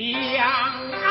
两。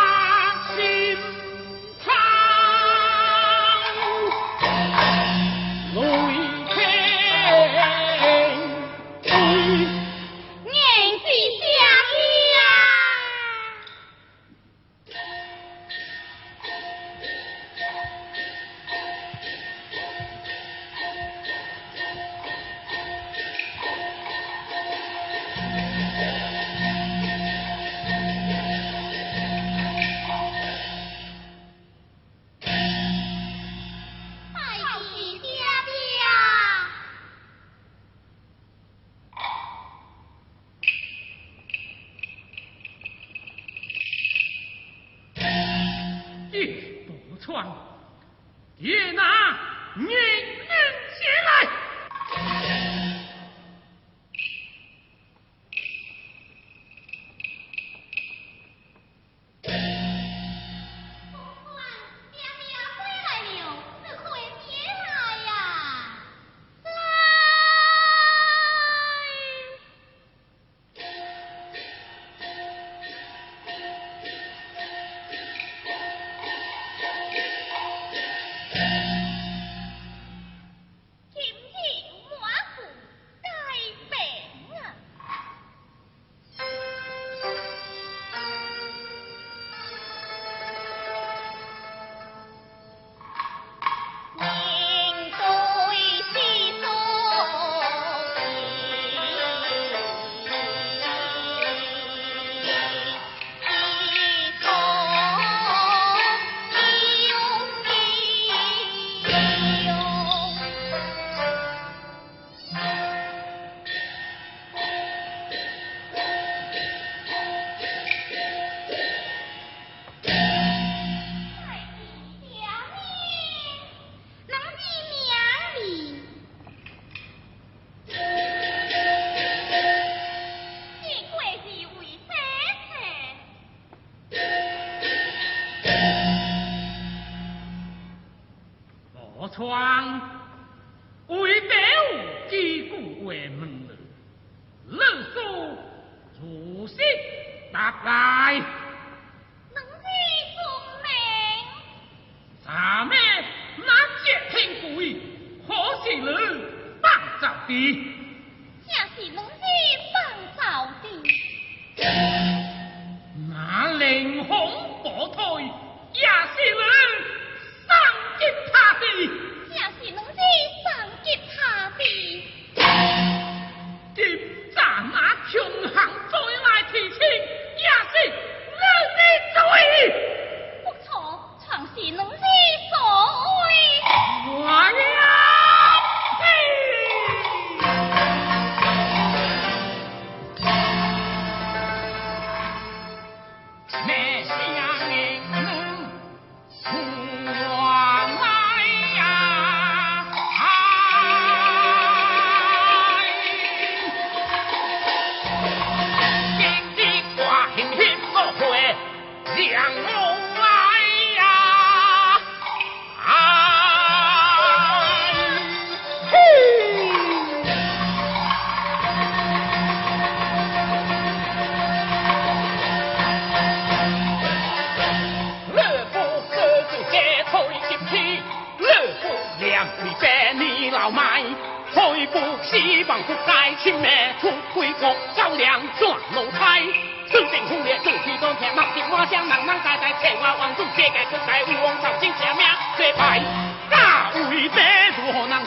Nó đi vòng 红火腿也 đi. 满天墨是满山狼，人人在在抢王孙，这家出代有王造精，吃命最牌，哪位爷如何能？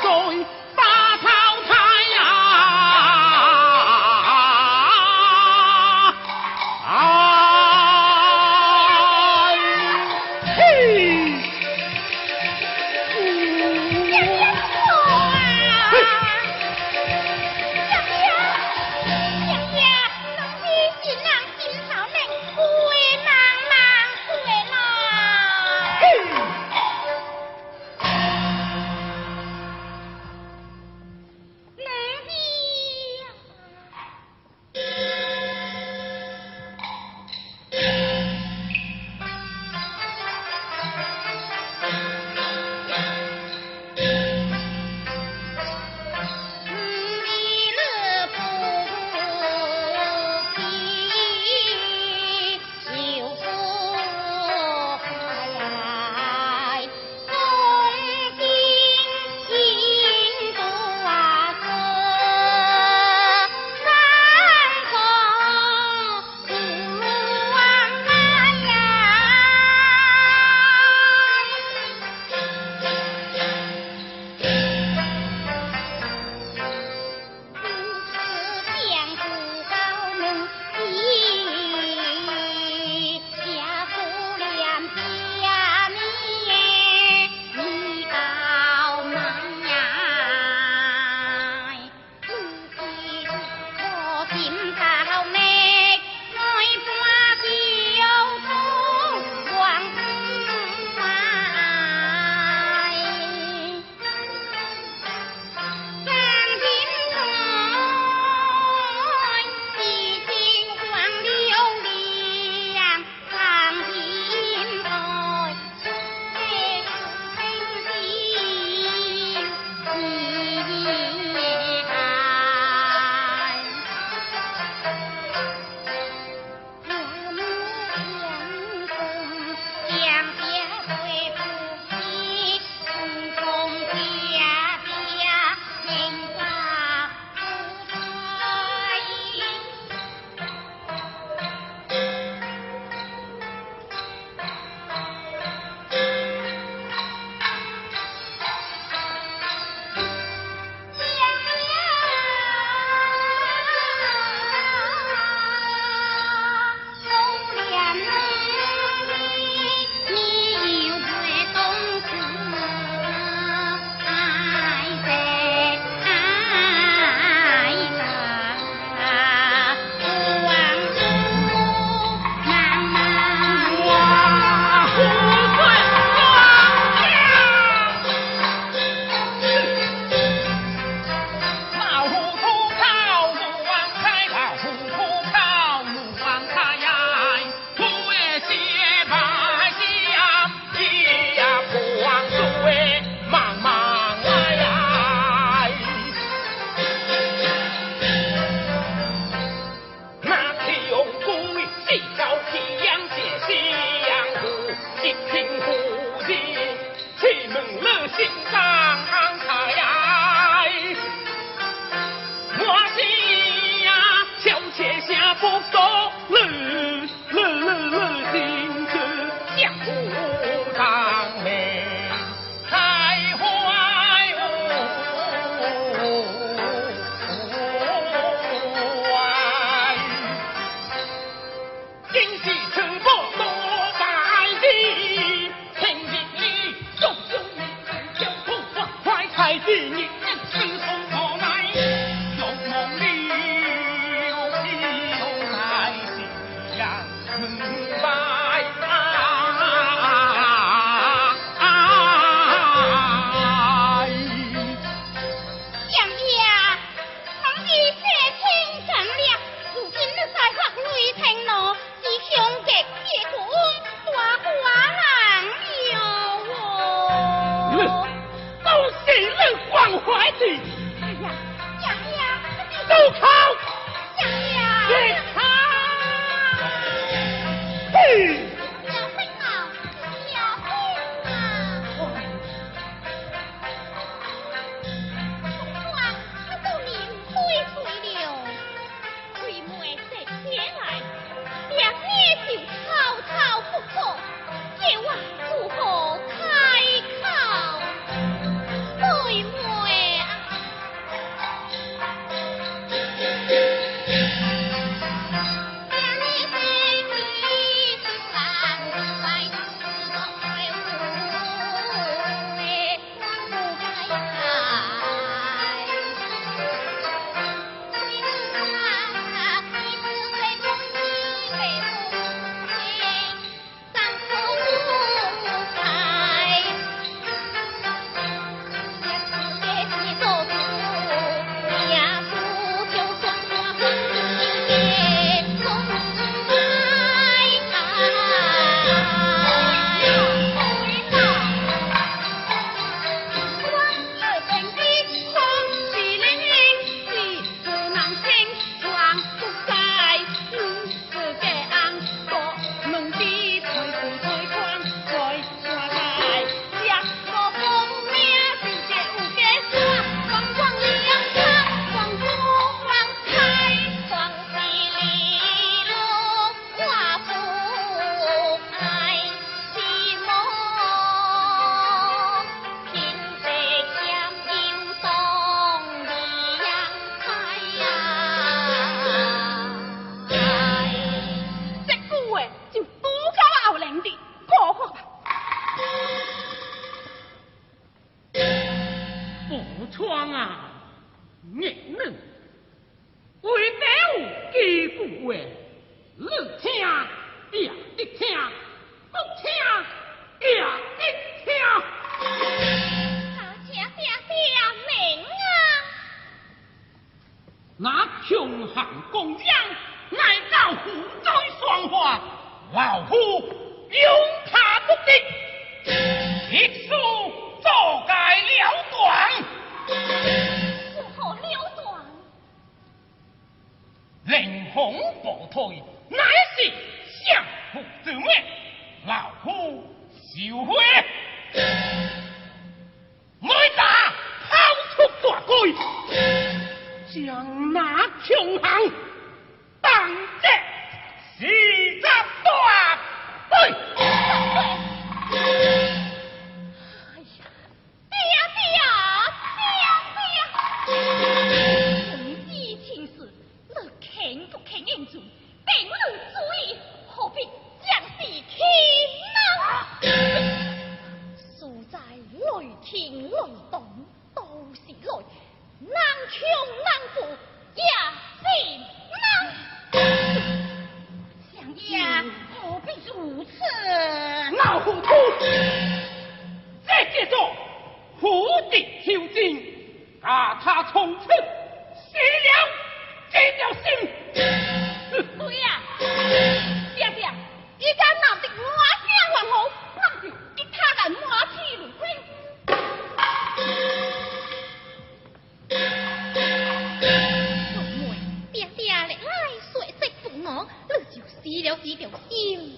where? 何必如此？老糊涂！再接做釜底抽薪，让他从此死了这条心。对呀，爹爹，你讲那。心应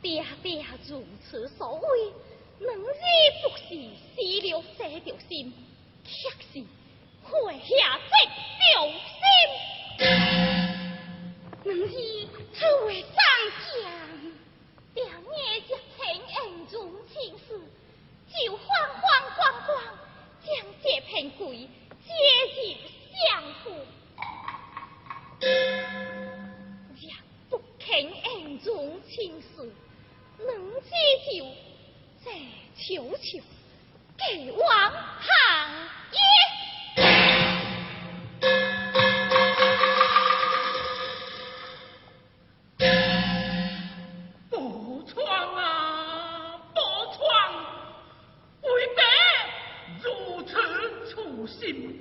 爹爹如此所为，能日不是？死了这条心，却是活下这条心。能日只为张家，爹爹一情恩重情事，就慌慌光光将这片鬼接入相府。请恩主亲死能借酒再求求给王行业报创啊报创未得如此粗心